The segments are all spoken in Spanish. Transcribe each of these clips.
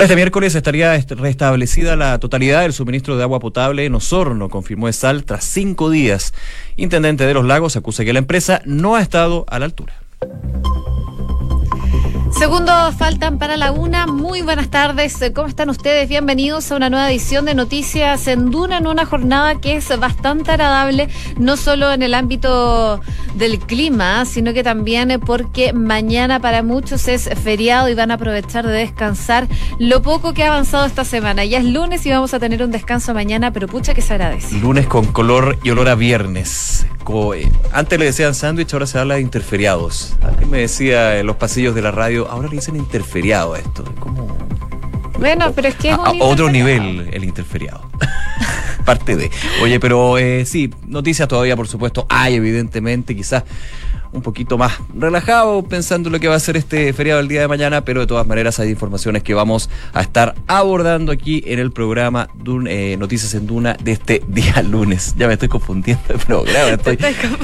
Para este miércoles estaría restablecida la totalidad del suministro de agua potable en Osorno, confirmó Esal tras cinco días. Intendente de los Lagos acusa que la empresa no ha estado a la altura. Segundos faltan para la una. Muy buenas tardes. ¿Cómo están ustedes? Bienvenidos a una nueva edición de Noticias en Duna en una jornada que es bastante agradable, no solo en el ámbito del clima, sino que también porque mañana para muchos es feriado y van a aprovechar de descansar lo poco que ha avanzado esta semana. Ya es lunes y vamos a tener un descanso mañana, pero pucha que se agradece. Lunes con color y olor a viernes. Antes le decían sándwich, ahora se habla de interferiados. Antes me decía en los pasillos de la radio, ahora le dicen interferiado esto. como... Bueno, pero es que es a, otro nivel el interferiado. Parte de. Oye, pero eh, sí, noticias todavía, por supuesto, hay, evidentemente, quizás un poquito más relajado pensando lo que va a ser este feriado el día de mañana, pero de todas maneras hay informaciones que vamos a estar abordando aquí en el programa eh, Noticias en Duna de este día lunes. Ya me estoy confundiendo el programa, estoy,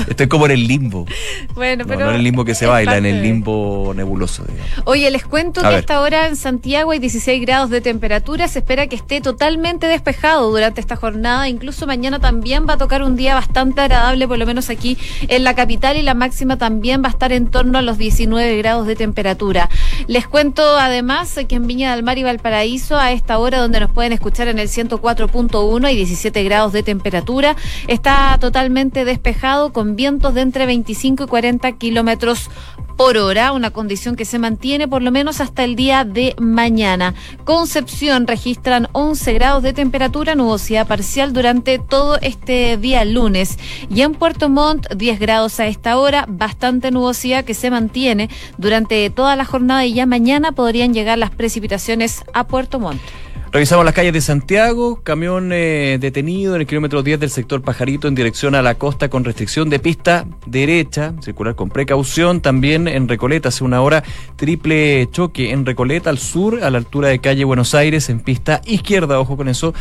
estoy como en el limbo. Bueno, pero no, en el limbo que se baila, en el limbo nebuloso. Oye, les cuento que hasta ahora en Santiago hay 16 grados de temperatura, se espera que esté totalmente despejado durante esta jornada, incluso mañana también va a tocar un día bastante agradable, por lo menos aquí en la capital y la máxima también va a estar en torno a los 19 grados de temperatura. Les cuento además que en Viña del Mar y Valparaíso, a esta hora donde nos pueden escuchar en el 104.1 y 17 grados de temperatura, está totalmente despejado con vientos de entre 25 y 40 kilómetros por hora, una condición que se mantiene por lo menos hasta el día de mañana. Concepción registran 11 grados de temperatura, nubosidad parcial durante todo este día lunes. Y en Puerto Montt 10 grados a esta hora, bastante nubosidad que se mantiene durante toda la jornada y ya mañana podrían llegar las precipitaciones a Puerto Montt. Revisamos las calles de Santiago, camión eh, detenido en el kilómetro 10 del sector Pajarito en dirección a la costa con restricción de pista derecha, circular con precaución. También en Recoleta hace una hora triple choque en Recoleta al sur, a la altura de calle Buenos Aires, en pista izquierda, ojo con eso.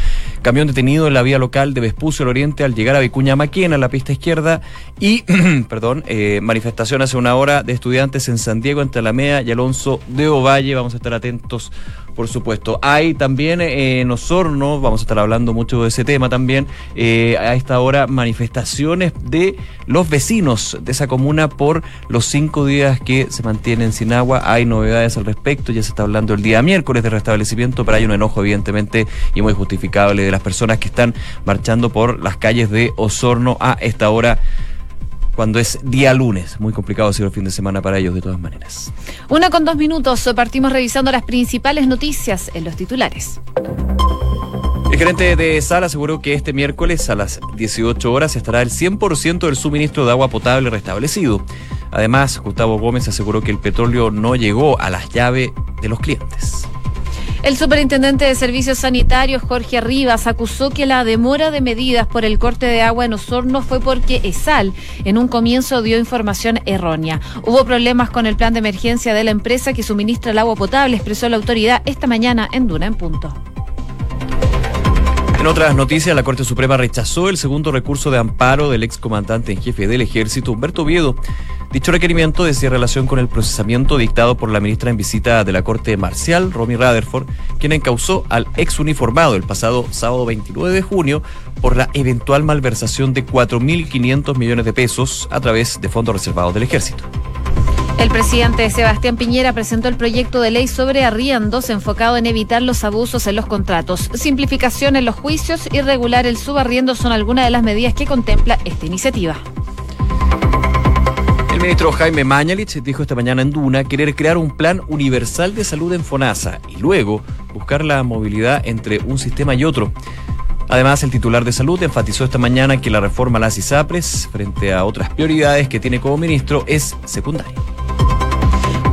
Camión detenido en la vía local de Vespucio al oriente al llegar a Vicuña Maquena, la pista izquierda. Y, perdón, eh, manifestación hace una hora de estudiantes en San Diego, entre Alameda y Alonso de Ovalle. Vamos a estar atentos por supuesto. Hay también eh, en Osorno, vamos a estar hablando mucho de ese tema también, eh, a esta hora manifestaciones de los vecinos de esa comuna por los cinco días que se mantienen sin agua. Hay novedades al respecto, ya se está hablando el día miércoles de restablecimiento, pero hay un enojo evidentemente y muy justificable de las personas que están marchando por las calles de Osorno a esta hora cuando es día lunes. Muy complicado ser el fin de semana para ellos de todas maneras. Una con dos minutos, partimos revisando las principales noticias en los titulares. El gerente de SAL aseguró que este miércoles a las 18 horas estará el 100% del suministro de agua potable restablecido. Además, Gustavo Gómez aseguró que el petróleo no llegó a las llaves de los clientes. El superintendente de Servicios Sanitarios, Jorge Rivas, acusó que la demora de medidas por el corte de agua en Osorno fue porque ESAL en un comienzo dio información errónea. Hubo problemas con el plan de emergencia de la empresa que suministra el agua potable, expresó la autoridad esta mañana en Duna en punto. En otras noticias, la Corte Suprema rechazó el segundo recurso de amparo del excomandante en jefe del ejército, Humberto Viedo. Dicho requerimiento decía relación con el procesamiento dictado por la ministra en visita de la Corte Marcial, Romy Rutherford, quien encausó al ex uniformado el pasado sábado 29 de junio por la eventual malversación de 4.500 millones de pesos a través de fondos reservados del ejército. El presidente Sebastián Piñera presentó el proyecto de ley sobre arriendos enfocado en evitar los abusos en los contratos, simplificación en los juicios y regular el subarriendo son algunas de las medidas que contempla esta iniciativa. El ministro Jaime Mañalich dijo esta mañana en Duna querer crear un plan universal de salud en FONASA y luego buscar la movilidad entre un sistema y otro. Además, el titular de salud enfatizó esta mañana que la reforma a las ISAPRES, frente a otras prioridades que tiene como ministro, es secundaria.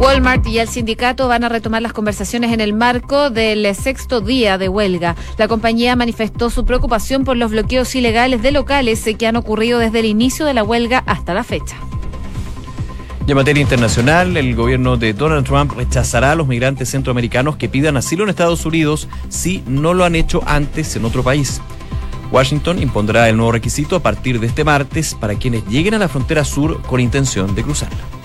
Walmart y el sindicato van a retomar las conversaciones en el marco del sexto día de huelga. La compañía manifestó su preocupación por los bloqueos ilegales de locales que han ocurrido desde el inicio de la huelga hasta la fecha. Y en materia internacional, el gobierno de Donald Trump rechazará a los migrantes centroamericanos que pidan asilo en Estados Unidos si no lo han hecho antes en otro país. Washington impondrá el nuevo requisito a partir de este martes para quienes lleguen a la frontera sur con intención de cruzarla.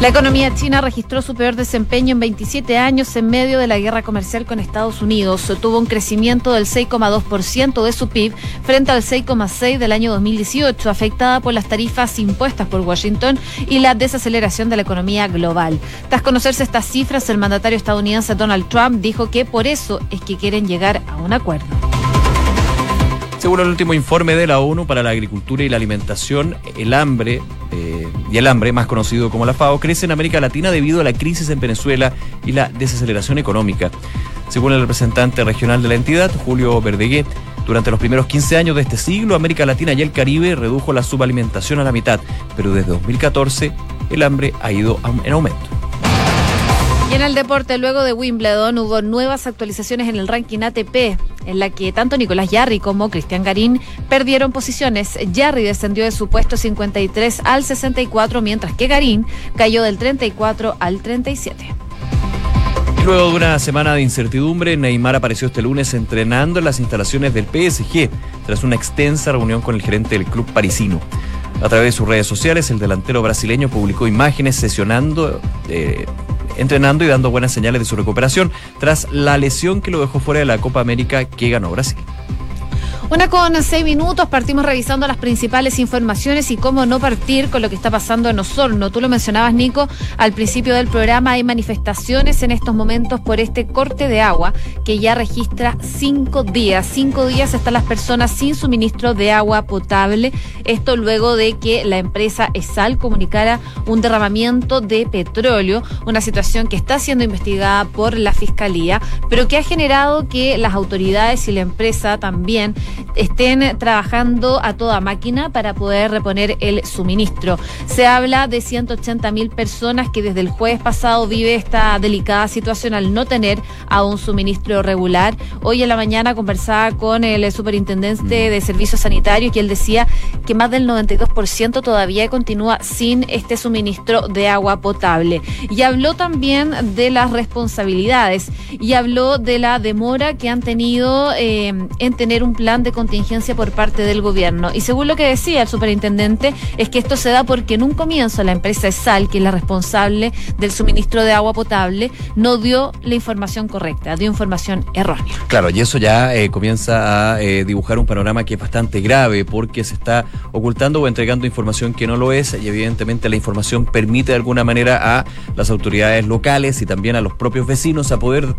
La economía china registró su peor desempeño en 27 años en medio de la guerra comercial con Estados Unidos. Tuvo un crecimiento del 6,2% de su PIB frente al 6,6% del año 2018, afectada por las tarifas impuestas por Washington y la desaceleración de la economía global. Tras conocerse estas cifras, el mandatario estadounidense Donald Trump dijo que por eso es que quieren llegar a un acuerdo. Según el último informe de la ONU para la Agricultura y la Alimentación, el hambre eh, y el hambre, más conocido como la FAO, crece en América Latina debido a la crisis en Venezuela y la desaceleración económica. Según el representante regional de la entidad, Julio Verdegué, durante los primeros 15 años de este siglo, América Latina y el Caribe redujo la subalimentación a la mitad, pero desde 2014 el hambre ha ido en aumento. Y en el deporte, luego de Wimbledon, hubo nuevas actualizaciones en el ranking ATP, en la que tanto Nicolás Yarri como Cristian Garín perdieron posiciones. Yarri descendió de su puesto 53 al 64, mientras que Garín cayó del 34 al 37. Luego de una semana de incertidumbre, Neymar apareció este lunes entrenando en las instalaciones del PSG, tras una extensa reunión con el gerente del club parisino. A través de sus redes sociales, el delantero brasileño publicó imágenes sesionando eh, entrenando y dando buenas señales de su recuperación tras la lesión que lo dejó fuera de la Copa América que ganó Brasil. Una con seis minutos, partimos revisando las principales informaciones y cómo no partir con lo que está pasando en Osorno. Tú lo mencionabas, Nico, al principio del programa hay manifestaciones en estos momentos por este corte de agua que ya registra cinco días. Cinco días están las personas sin suministro de agua potable. Esto luego de que la empresa ESAL comunicara un derramamiento de petróleo, una situación que está siendo investigada por la Fiscalía, pero que ha generado que las autoridades y la empresa también estén trabajando a toda máquina para poder reponer el suministro. Se habla de 180 mil personas que desde el jueves pasado vive esta delicada situación al no tener a un suministro regular. Hoy en la mañana conversaba con el superintendente de servicios sanitarios y él decía que más del 92% todavía continúa sin este suministro de agua potable. Y habló también de las responsabilidades y habló de la demora que han tenido eh, en tener un plan de contingencia por parte del gobierno. Y según lo que decía el superintendente, es que esto se da porque en un comienzo la empresa ESAL, que es la responsable del suministro de agua potable, no dio la información correcta, dio información errónea. Claro, y eso ya eh, comienza a eh, dibujar un panorama que es bastante grave porque se está ocultando o entregando información que no lo es y evidentemente la información permite de alguna manera a las autoridades locales y también a los propios vecinos a poder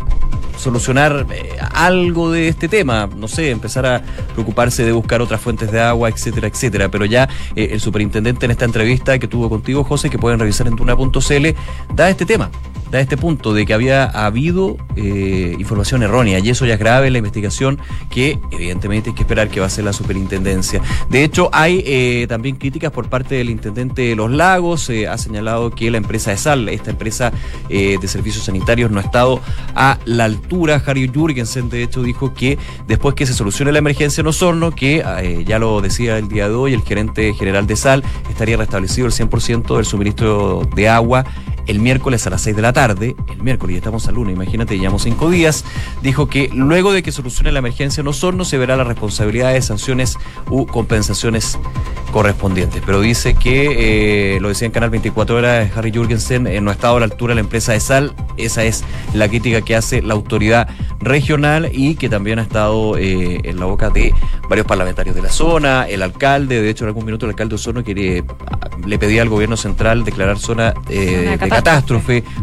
solucionar eh, algo de este tema, no sé, empezar a preocuparse de buscar otras fuentes de agua, etcétera, etcétera. Pero ya eh, el superintendente en esta entrevista que tuvo contigo, José, que pueden revisar en tuna.cl, da este tema da este punto de que había habido eh, información errónea y eso ya es grave en la investigación que evidentemente hay que esperar que va a ser la superintendencia. De hecho, hay eh, también críticas por parte del intendente de Los Lagos, ha señalado que la empresa de sal, esta empresa de servicios sanitarios, no ha estado a la altura. Harry Jurgensen, de hecho, dijo que después que se solucione la emergencia en Osorno, que ya lo decía el día de hoy, el gerente general de sal, estaría restablecido el 100% del suministro de agua el miércoles a las 6 de la tarde, el miércoles, ya estamos al lunes, imagínate, llevamos cinco días, dijo que luego de que solucione la emergencia en Osorno se verá la responsabilidad de sanciones u compensaciones correspondientes. Pero dice que, eh, lo decía en Canal 24 Horas, Harry Jurgensen, eh, no ha estado a la altura la empresa de sal. Esa es la crítica que hace la autoridad regional y que también ha estado eh, en la boca de varios parlamentarios de la zona, el alcalde, de hecho en algún minuto el alcalde de Osorno quiere, le pedía al gobierno central declarar zona de catástrofe,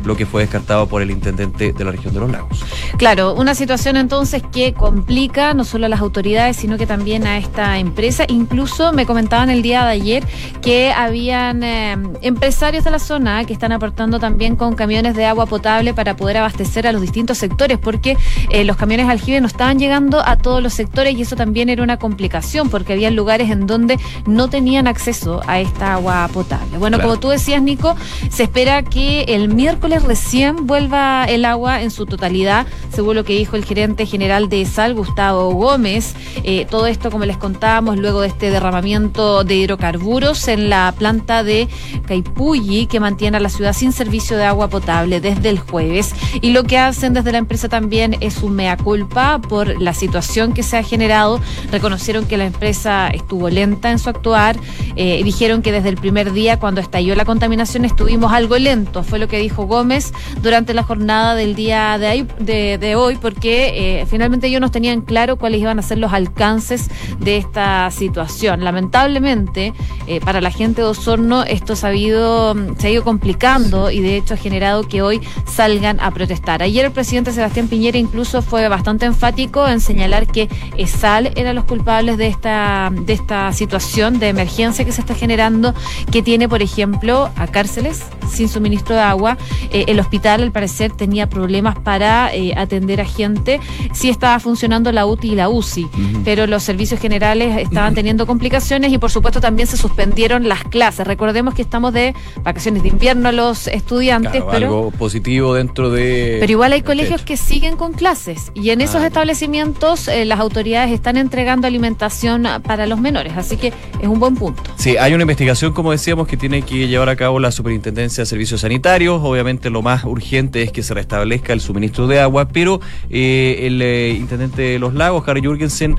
lo que fue descartado por el intendente de la región de los lagos. Claro, una situación entonces que complica no solo a las autoridades, sino que también a esta empresa. Incluso me comentaban el día de ayer que habían eh, empresarios de la zona que están aportando también con camiones de agua potable para poder abastecer a los distintos sectores, porque eh, los camiones aljibe no estaban llegando a todos los sectores y eso también era una complicación, porque había lugares en donde no tenían acceso a esta agua potable. Bueno, como tú decías, Nico, se espera que el miércoles recién vuelva el agua en su totalidad, según lo que dijo el gerente general de Sal, Gustavo Gómez. Eh, todo esto, como les contábamos, luego de este derramamiento de hidrocarburos en la planta de Caipulli, que mantiene a la ciudad sin servicio de agua potable desde el jueves. Y lo que hacen desde la empresa también es su mea culpa por la situación que se ha generado. Reconocieron que la empresa estuvo lenta en su actuar. Eh, dijeron que desde el primer día, cuando estalló la contaminación, estuvimos algo lentos. Fue lo que dijo Gómez durante la jornada del día de, hoy, porque eh, finalmente ellos no tenían claro cuáles iban a ser los alcances de esta situación. Lamentablemente, eh, para la gente de Osorno, esto se ha, ido, se ha ido complicando y de hecho ha generado que hoy salgan a protestar. Ayer el presidente Sebastián Piñera incluso fue bastante enfático en señalar que ESAL era los culpables de esta, de esta situación de emergencia que se está generando, que tiene, por ejemplo, a cárceles sin suministro de agua. Eh, el hospital, al parecer, tenía problemas para eh, atender a gente. Sí estaba funcionando la UTI y la UCI, pero los servicios generales estaban teniendo complicaciones y, por supuesto, también se suspendieron las clases. Recordemos que estamos de vacaciones de invierno los estudiantes. pero, algo positivo dentro de... Pero igual hay colegios que siguen con clases y en esos ah, establecimientos eh, las autoridades están entregando alimentación para los menores, así que es un buen punto. Sí, hay una investigación, como decíamos, que tiene que llevar a cabo la Superintendencia de Servicios Sanitarios. Obviamente lo más urgente es que se restablezca el suministro de agua, pero eh, el eh, intendente de Los Lagos, Harry Jurgensen,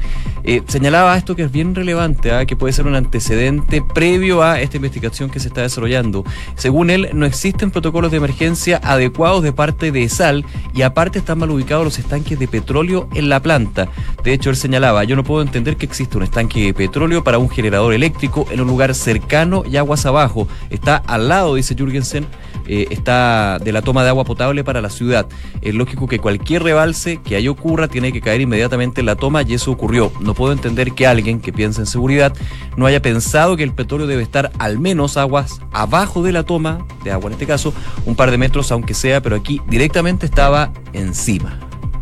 señalaba esto que es bien relevante, ¿ah? que puede ser un antecedente previo a esta investigación que se está desarrollando. Según él, no existen protocolos de emergencia adecuados de parte de SAL y aparte están mal ubicados los estanques de petróleo en la planta. De hecho, él señalaba, yo no puedo entender que existe un estanque de petróleo para un generador eléctrico en un lugar cercano y aguas abajo. Está al lado, dice Jürgensen, eh, está de la toma de agua potable para la ciudad. Es lógico que cualquier rebalse que ahí ocurra tiene que caer inmediatamente en la toma y eso ocurrió. No puedo entender que alguien que piensa en seguridad no haya pensado que el petróleo debe estar al menos aguas abajo de la toma, de agua en este caso, un par de metros aunque sea, pero aquí directamente estaba encima.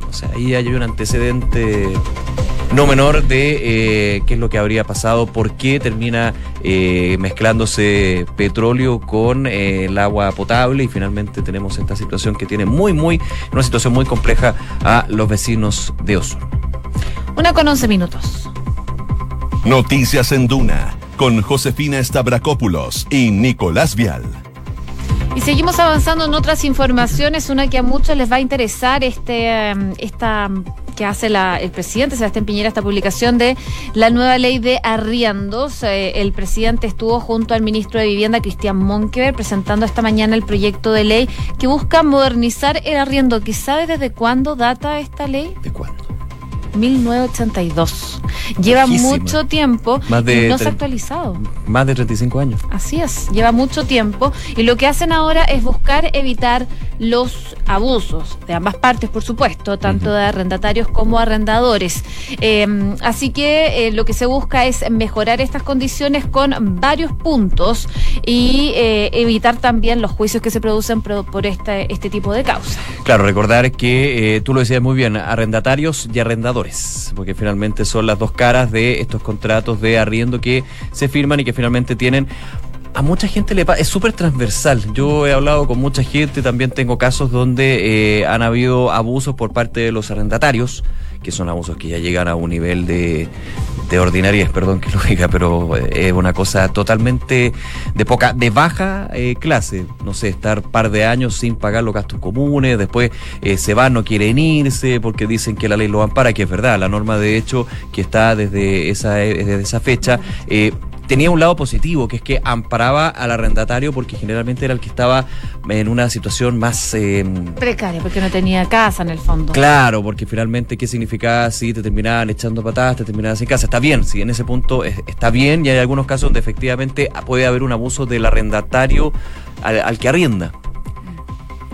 O sea, ahí hay un antecedente no menor de eh, qué es lo que habría pasado, por qué termina eh, mezclándose petróleo con eh, el agua potable y finalmente tenemos esta situación que tiene muy, muy, una situación muy compleja a los vecinos de Osorno. Una con once minutos. Noticias en Duna con Josefina Stavrakopoulos y Nicolás Vial. Y seguimos avanzando en otras informaciones, una que a muchos les va a interesar, este, esta que hace el presidente Sebastián Piñera, esta publicación de la nueva ley de arriendos. Eh, el presidente estuvo junto al ministro de Vivienda, Cristian Monkever, presentando esta mañana el proyecto de ley que busca modernizar el arriendo. ¿Qué sabe desde cuándo data esta ley? ¿De cuándo? 1982. Lleva mucho tiempo y no se ha actualizado. Más de 35 años. Así es, lleva mucho tiempo y lo que hacen ahora es buscar evitar los abusos de ambas partes, por supuesto, tanto de arrendatarios como arrendadores. Em, así que eh, lo que se busca es mejorar estas condiciones con varios puntos y eh, evitar también los juicios que se producen por, este, este tipo de causas. Claro, recordar que eh, tú lo decías muy bien, arrendatarios y arrendadores, porque finalmente son las dos caras de estos contratos de arriendo que se firman y que finalmente tienen a mucha gente le pasa, es súper transversal. Yo he hablado con mucha gente, también tengo casos donde eh, han habido abusos por parte de los arrendatarios, que son abusos que ya llegan a un nivel de, de perdón que lo diga, pero eh, es una cosa totalmente de poca, de baja eh, clase. No sé, estar par de años sin pagar los gastos comunes, después se van, no quieren irse porque dicen que la ley lo ampara, que es verdad, la norma de hecho que está desde esa, desde esa fecha tenía un lado positivo, que es que amparaba al arrendatario porque generalmente era el que estaba en una situación más... Em, Precaria, porque no tenía casa en el fondo. Claro, porque finalmente, ¿qué significaba si te terminaban echando patadas, te terminaban sin casa? Está bien, si en ese punto está bien y hay algunos casos donde efectivamente puede haber un abuso del arrendatario al que arrienda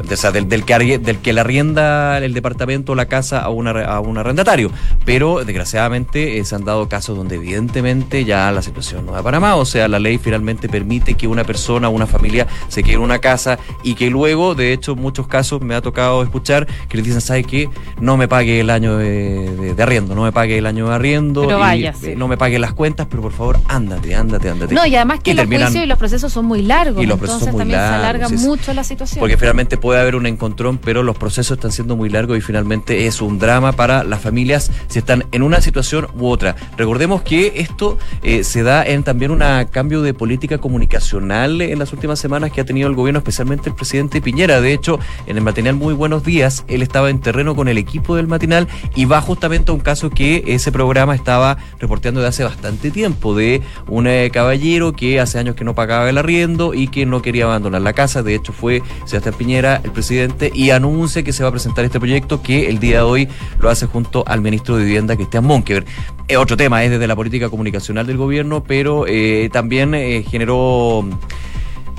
del, que, del que le arrienda el departamento o la casa a, una, a un arrendatario. Pero desgraciadamente eh, se han dado casos donde evidentemente ya la situación no da para más. O sea, la ley finalmente permite que una persona, una familia se quede en una casa y que luego, de hecho, en muchos casos me ha tocado escuchar que les dicen, ¿sabe qué? No me pague el año de, arriendo, no me pague el año de arriendo. Pero vaya, eh, No me pague las cuentas, pero por favor, ándate, ándate, ándate. No, y además que los juicios y los procesos son muy largos. Y los procesos entonces también se alarga mucho la situación. Porque finalmente puede puede haber un encontrón, pero los procesos están siendo muy largos y finalmente es un drama para las familias si están en una situación u otra. Recordemos que esto eh, se da en también un cambio de política comunicacional en las últimas semanas que ha tenido el gobierno, especialmente el presidente Piñera. De hecho, en el matinal Muy Buenos Días, él estaba en terreno con el equipo del matinal y va justamente a un caso que ese programa estaba reporteando de hace bastante tiempo, de un eh, caballero que hace años que no pagaba el arriendo y que no quería abandonar la casa. De hecho, fue Sebastián Piñera, el presidente, y anuncia que se va a presentar este proyecto que el día de hoy lo hace junto al ministro de Vivienda, Cristian Monkever. Es otro tema, es desde la política comunicacional del gobierno, pero eh, también eh, generó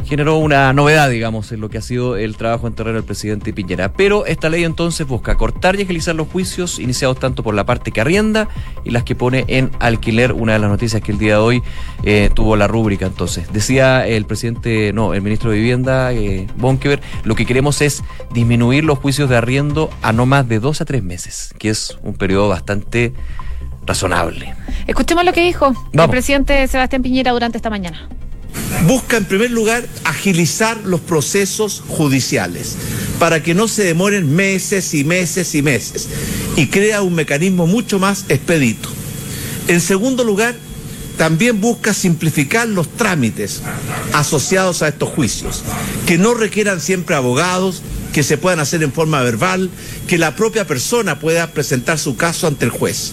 generó una novedad, digamos, en lo que ha sido el trabajo en terreno del presidente Piñera. Pero esta ley entonces busca cortar y agilizar los juicios iniciados tanto por la parte que arrienda y las que pone en alquiler, una de las noticias que el día de hoy eh, tuvo la rúbrica entonces. Decía el presidente, no, el ministro de Vivienda, eh, Bonkever, lo que queremos es disminuir los juicios de arriendo a no más de dos a tres meses, que es un periodo bastante razonable. Escuchemos lo que dijo el presidente Sebastián Piñera durante esta mañana busca en primer lugar agilizar los procesos judiciales para que no se demoren meses y meses y meses y crea un mecanismo mucho más expedito. En segundo lugar, también busca simplificar los trámites asociados a estos juicios, que no requieran siempre abogados, que se puedan hacer en forma verbal, que la propia persona pueda presentar su caso ante el juez.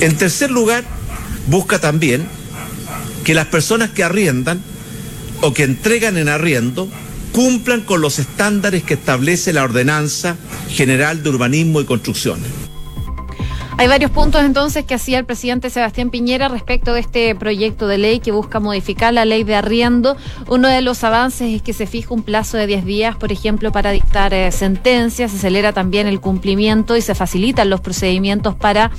En tercer lugar, busca también que las personas que arriendan o que entregan en arriendo cumplan con los estándares que establece la Ordenanza General de Urbanismo y Construcciones. Hay varios puntos entonces que hacía el presidente Sebastián Piñera respecto de este proyecto de ley que busca modificar la ley de arriendo. Uno de los avances es que se fija un plazo de 10 días, por ejemplo, para dictar eh, sentencias, se acelera también el cumplimiento y se facilitan los procedimientos para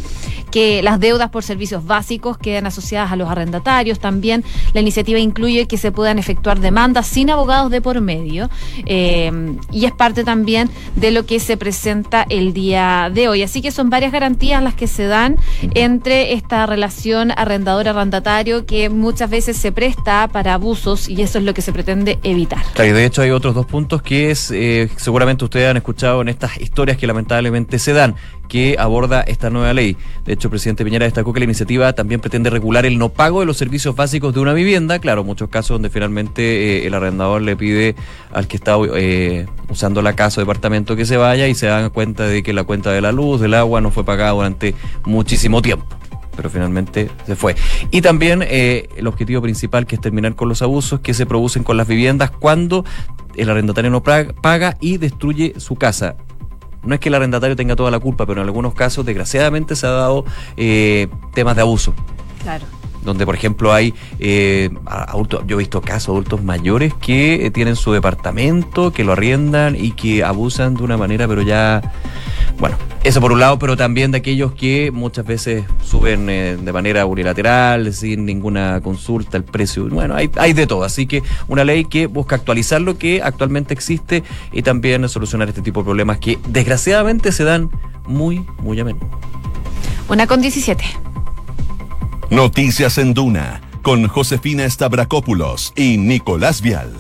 que las deudas por servicios básicos queden asociadas a los arrendatarios. También la iniciativa incluye que se puedan efectuar demandas sin abogados de por medio eh, y es parte también de lo que se presenta el día de hoy. Así que son varias garantías las que se dan entre esta relación arrendador-arrendatario que muchas veces se presta para abusos y eso es lo que se pretende evitar. Claro, y de hecho hay otros dos puntos que es, eh, seguramente ustedes han escuchado en estas historias que lamentablemente se dan que aborda esta nueva ley. De hecho, el presidente Piñera destacó que la iniciativa también pretende regular el no pago de los servicios básicos de una vivienda. Claro, muchos casos donde finalmente eh, el arrendador le pide al que está eh, usando la casa o departamento que se vaya y se dan cuenta de que la cuenta de la luz, del agua no fue pagada durante muchísimo tiempo pero finalmente se fue. Y también eh, el objetivo principal, que es terminar con los abusos que se producen con las viviendas cuando el arrendatario no paga y destruye su casa no es que el arrendatario tenga toda la culpa, pero en algunos casos, desgraciadamente, se ha dado eh, temas de abuso. Claro. Donde, por ejemplo, hay eh, yo he visto casos adultos mayores que eh, tienen su departamento, que lo arriendan y que abusan de una manera, pero ya bueno, eso por un lado, pero también de aquellos que muchas veces suben eh, de manera unilateral, sin ninguna consulta, el precio. Bueno, hay, hay de todo. Así que una ley que busca actualizar lo que actualmente existe y también solucionar este tipo de problemas que desgraciadamente se dan muy, muy a menudo. Una con 17. Noticias en Duna con Josefina Stavrakopoulos y Nicolás Vial.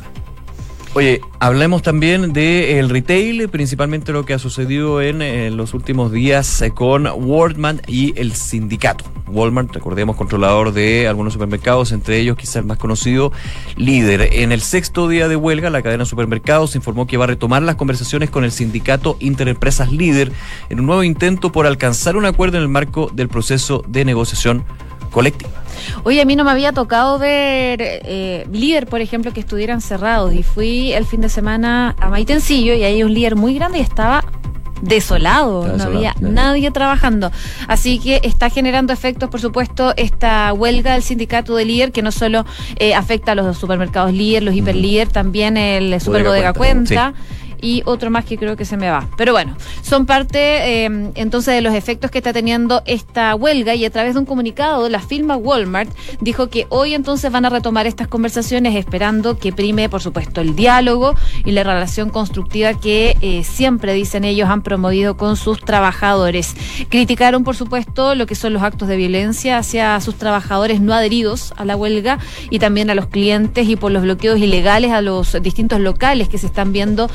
Oye, hablemos también del retail, principalmente lo que ha sucedido en, los últimos días eh, con Walmart y el sindicato. Walmart, recordemos, controlador de algunos supermercados, entre ellos quizás el más conocido, líder. En el sexto día de huelga, la cadena de supermercados informó que va a retomar las conversaciones con el sindicato Interempresas Líder en un nuevo intento por alcanzar un acuerdo en el marco del proceso de negociación colectiva. Oye, a mí no me había tocado ver eh, líder, por ejemplo, que estuvieran cerrados y fui el fin de semana a Maitencillo y ahí hay un líder muy grande y estaba desolado, no había nadie trabajando. Así que está generando efectos, por supuesto, esta huelga del sindicato de líder, que no solo eh, afecta a los supermercados líder, los hiperlíder, también el super bodega cuenta y otro más que creo que se me va. Pero bueno, son parte em, entonces de los efectos que está teniendo esta huelga y a través de un comunicado la firma Walmart dijo que hoy entonces van a retomar estas conversaciones esperando que prime, por supuesto, el diálogo y la relación constructiva que eh, siempre, dicen ellos, han promovido con sus trabajadores. Criticaron, por supuesto, lo que son los actos de violencia hacia sus trabajadores no adheridos a la huelga y también a los clientes y por los bloqueos ilegales a los distintos locales que se están viendo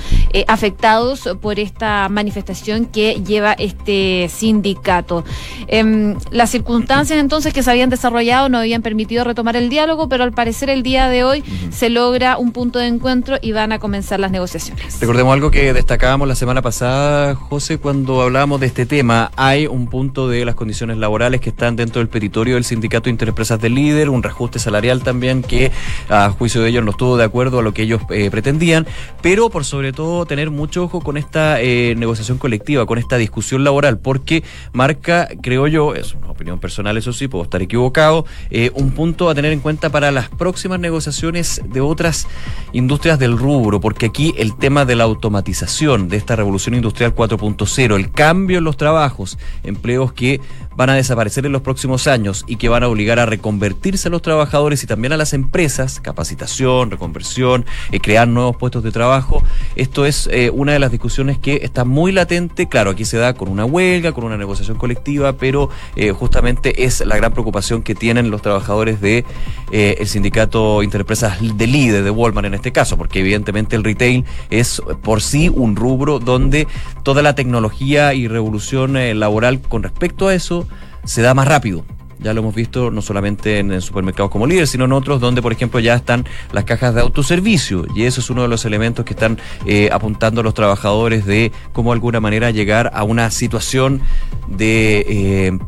afectados por esta manifestación que lleva este sindicato. Em, las circunstancias entonces que se habían desarrollado no habían permitido retomar el diálogo, pero al parecer el día de hoy se logra un punto de encuentro y van a comenzar las negociaciones. Recordemos algo que destacábamos la semana pasada, José, cuando hablábamos de este tema. Hay un punto de las condiciones laborales que están dentro del petitorio del Sindicato Interempresas del Líder, un reajuste salarial también que a juicio de ellos no estuvo de acuerdo a lo que ellos eh, pretendían, pero por sobre todo tener mucho ojo con esta eh, negociación colectiva, con esta discusión laboral, porque marca, creo yo, es una opinión personal, eso sí, puedo estar equivocado, eh, un punto a tener en cuenta para las próximas negociaciones de otras industrias del rubro, porque aquí el tema de la automatización, de esta revolución industrial 4.0, el cambio en los trabajos, empleos que van a desaparecer en los próximos años y que van a obligar a reconvertirse a los trabajadores y también a las empresas, capacitación, reconversión, eh, crear nuevos puestos de trabajo. Esto es eh, una de las discusiones que está muy latente. Claro, aquí se da con una huelga, con una negociación colectiva, pero eh, justamente es la gran preocupación que tienen los trabajadores de el sindicato Interempresas de líder de Walmart en este caso, porque evidentemente el retail es por sí un rubro donde toda la tecnología y revolución laboral con respecto a eso se da más rápido. Ya lo hemos visto no solamente en, supermercados como líder, sino en otros donde, por ejemplo, ya están las cajas de autoservicio. Y eso es uno de los elementos que están eh, apuntando los trabajadores de cómo de alguna manera llegar a una situación de eh,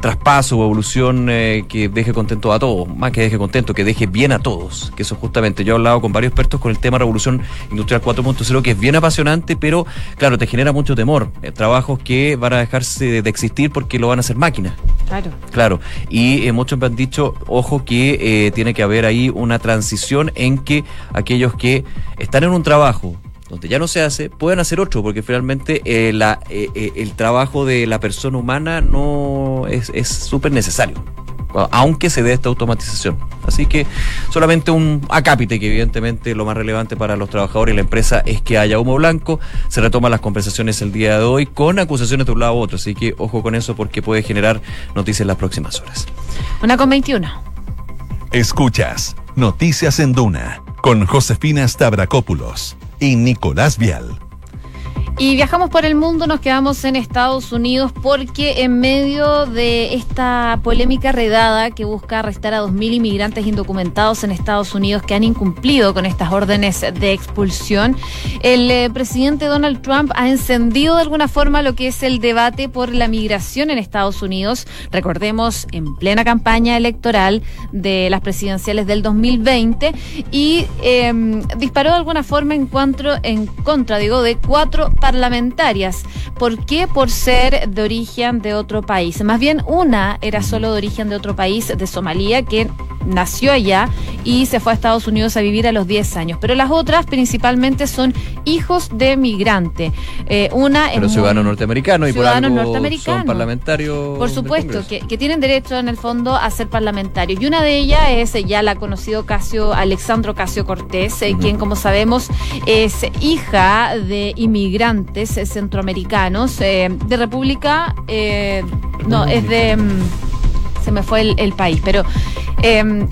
traspaso o evolución eh, que deje contento a todos, más que deje contento, que deje bien a todos, que eso justamente, yo he hablado con varios expertos con el tema revolución industrial 4.0, que es bien apasionante, pero claro, te genera mucho temor, eh, trabajos que van a dejarse de existir porque lo van a hacer máquinas. Claro. Claro, y eh, muchos me han dicho, ojo, que tiene que haber ahí una transición en que aquellos que están en un trabajo, donde ya no se hace, pueden hacer otro, porque finalmente eh, la, eh, eh, el trabajo de la persona humana no es súper necesario, aunque se dé esta automatización. Así que solamente un acápite, que evidentemente lo más relevante para los trabajadores y la empresa es que haya humo blanco. Se retoman las conversaciones el día de hoy con acusaciones de un lado u otro, así que ojo con eso porque puede generar noticias en las próximas horas. Una con 21. Escuchas Noticias en Duna con Josefina Stavrakopoulos y Nicolás Vial. Y viajamos por el mundo, nos quedamos en Estados Unidos porque en medio de esta polémica redada que busca arrestar a 2.000 inmigrantes indocumentados en Estados Unidos que han incumplido con estas órdenes de expulsión, el eh, presidente Donald Trump ha encendido de alguna forma lo que es el debate por la migración en Estados Unidos. Recordemos, en plena campaña electoral de las presidenciales del 2020 y em, disparó de alguna forma en, cuanto, en contra, digo, de cuatro parlamentarias. ¿Por qué? Por ser de origen de otro país. Más bien una era solo de origen de otro país, de Somalia, que nació allá y se fue a Estados Unidos a vivir a los 10 años. Pero las otras principalmente son hijos de migrante. Eh, una Pero ciudadanos norteamericanos y por algo son parlamentarios. Por supuesto, que, tienen derecho en el fondo a ser parlamentarios. Y una de ellas es ya la conocido Casio, Alexandro Casio Cortés, eh, quien como sabemos es hija de inmigrantes centroamericanos eh, de República, no, es de... Mm, se me fue el, país, pero Em,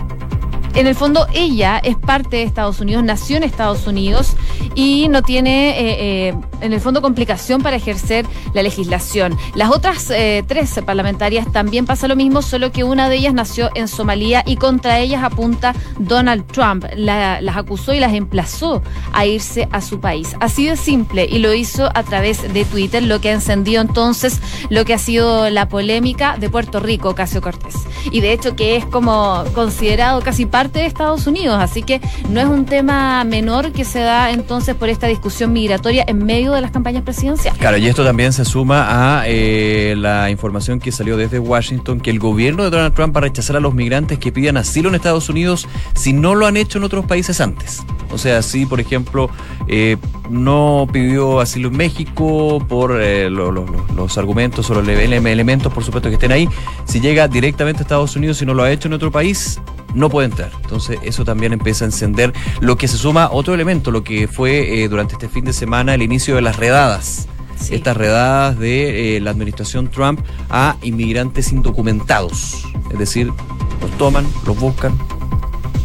en el fondo ella es parte de Estados Unidos, nació en Estados Unidos y no tiene, eh, eh, en el fondo, complicación para ejercer la legislación. Las otras eh, tres parlamentarias también pasa lo mismo, solo que una de ellas nació en Somalia y contra ellas apunta Donald Trump. las acusó y las emplazó a irse a su país. Así de simple y lo hizo a través de Twitter, lo que ha encendido entonces lo que ha sido la polémica de Puerto Rico, Casio Cortés. Y de hecho que es como considerado casi parte de Estados Unidos, así que no es un tema menor que se da entonces por esta discusión migratoria en medio de las campañas presidenciales. Claro, y esto también se suma a eh, la información que salió desde Washington que el gobierno de Donald Trump va a rechazar a los migrantes que pidan asilo en Estados Unidos si no lo han hecho en otros países antes. O sea, si por ejemplo eh, no pidió asilo en México por eh, los argumentos o los elementos, por supuesto, que estén ahí, si llega directamente a Estados Unidos y no lo ha hecho en otro país, no puede entrar. Entonces eso también empieza a encender lo que se suma otro elemento, lo que fue eh, durante este fin de semana el inicio de las redadas. Estas redadas de eh, la administración Trump a inmigrantes indocumentados. Es decir, los toman, los buscan,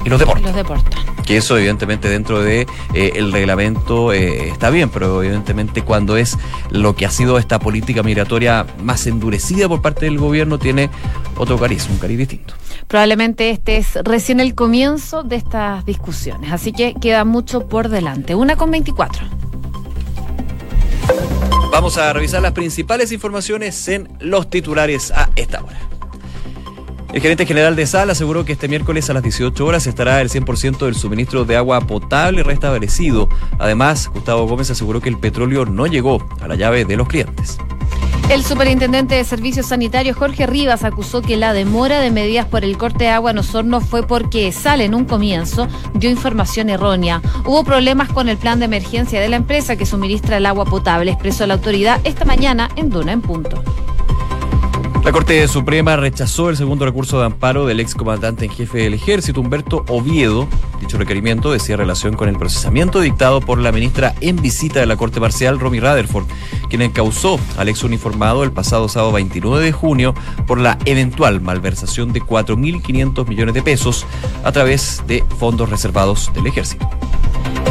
y los deportes. Los deportes. Que eso evidentemente dentro de eh, el reglamento eh, está bien, pero evidentemente cuando es lo que ha sido esta política migratoria más endurecida por parte del gobierno tiene otro cariz, un cariz distinto. Probablemente este es recién el comienzo de estas discusiones, así que queda mucho por delante. Una con 24. Vamos a revisar las principales informaciones en los titulares a esta hora. El gerente general de SAL aseguró que este miércoles a las 18 horas estará el 100% del suministro de agua potable restablecido. Además, Gustavo Gómez aseguró que el petróleo no llegó a la llave de los clientes. El superintendente de Servicios Sanitarios Jorge Rivas acusó que la demora de medidas por el corte de agua en Osorno fue porque SAL en un comienzo dio información errónea. Hubo problemas con el plan de emergencia de la empresa que suministra el agua potable, expresó la autoridad esta mañana en Duna en Punto. La Corte Suprema rechazó el segundo recurso de amparo del excomandante en jefe del ejército, Humberto Oviedo. Dicho requerimiento decía relación con el procesamiento dictado por la ministra en visita de la Corte Marcial, Romy Rutherford, quien encausó al ex uniformado el pasado sábado 29 de junio por la eventual malversación de 4.500 millones de pesos a través de fondos reservados del ejército.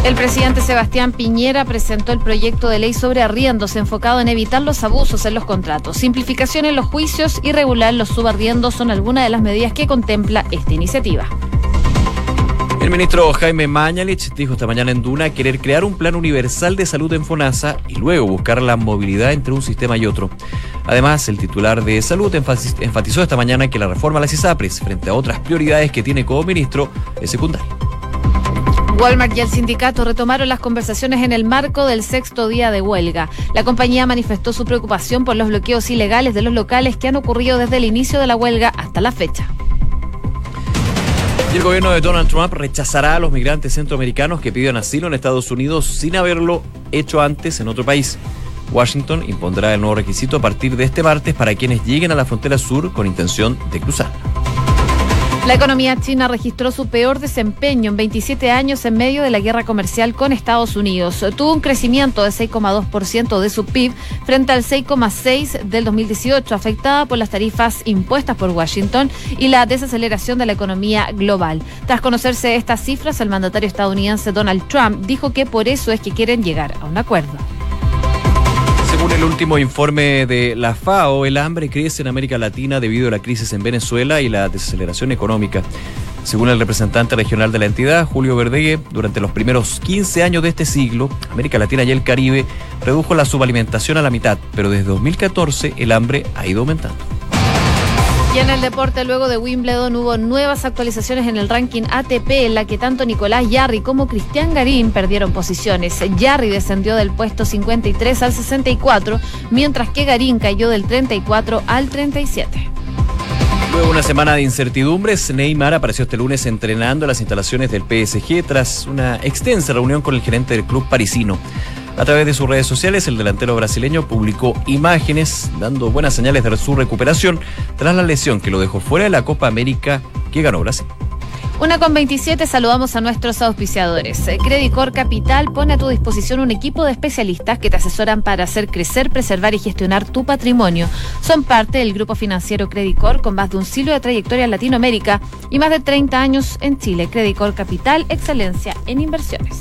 El presidente Sebastián Piñera presentó el proyecto de ley sobre arriendos enfocado en evitar los abusos en los contratos, simplificación en los juicios y regular los subarriendos son algunas de las medidas que contempla esta iniciativa. El ministro Jaime Mañalich dijo esta mañana en Duna querer crear un plan universal de salud en FONASA y luego buscar la movilidad entre un sistema y otro. Además, el titular de salud enfatizó esta mañana que la reforma a las ISAPRES, frente a otras prioridades que tiene como ministro, es secundaria. Walmart y el sindicato retomaron las conversaciones en el marco del sexto día de huelga. La compañía manifestó su preocupación por los bloqueos ilegales de los locales que han ocurrido desde el inicio de la huelga hasta la fecha. Y el gobierno de Donald Trump rechazará a los migrantes centroamericanos que piden asilo en Estados Unidos sin haberlo hecho antes en otro país. Washington impondrá el nuevo requisito a partir de este martes para quienes lleguen a la frontera sur con intención de cruzar. La economía china registró su peor desempeño en 27 años en medio de la guerra comercial con Estados Unidos. Tuvo un crecimiento de 6,2% de su PIB frente al 6,6% del 2018, afectada por las tarifas impuestas por Washington y la desaceleración de la economía global. Tras conocerse estas cifras, el mandatario estadounidense Donald Trump dijo que por eso es que quieren llegar a un acuerdo. Según el último informe de la FAO, el hambre crece en América Latina debido a la crisis en Venezuela y la desaceleración económica. Según el representante regional de la entidad, Julio Verdegue, durante los primeros 15 años de este siglo, América Latina y el Caribe redujo la subalimentación a la mitad, pero desde 2014 el hambre ha ido aumentando. Y en el deporte, luego de Wimbledon, hubo nuevas actualizaciones en el ranking ATP, en la que tanto Nicolás Yarri como Cristian Garín perdieron posiciones. Yarri descendió del puesto 53 al 64, mientras que Garín cayó del 34 al 37. Luego una semana de incertidumbres, Neymar apareció este lunes entrenando en las instalaciones del PSG tras una extensa reunión con el gerente del club parisino. A través de sus redes sociales, el delantero brasileño publicó imágenes dando buenas señales de su recuperación tras la lesión que lo dejó fuera de la Copa América que ganó Brasil. Una con 27 saludamos a nuestros auspiciadores. Credicor Capital pone a tu disposición un equipo de especialistas que te asesoran para hacer crecer, preservar y gestionar tu patrimonio. Son parte del grupo financiero Credicor con más de un siglo de trayectoria en Latinoamérica y más de 30 años en Chile. Credicor Capital, excelencia en inversiones.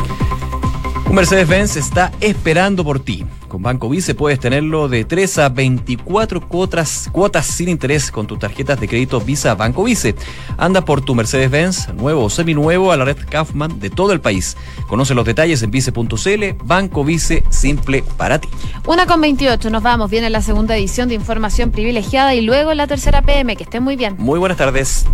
Un Mercedes-Benz está esperando por ti. Con Banco Vice puedes tenerlo de 3 a 24 cuotas, cuotas sin interés con tus tarjetas de crédito Visa Banco Vice. Anda por tu Mercedes-Benz, nuevo o seminuevo, a la red Kaufman de todo el país. Conoce los detalles en vice.cl. Banco Vice, simple para ti. Una con 28, nos vamos. Viene la segunda edición de Información Privilegiada y luego la tercera PM. Que estén muy bien. Muy buenas tardes.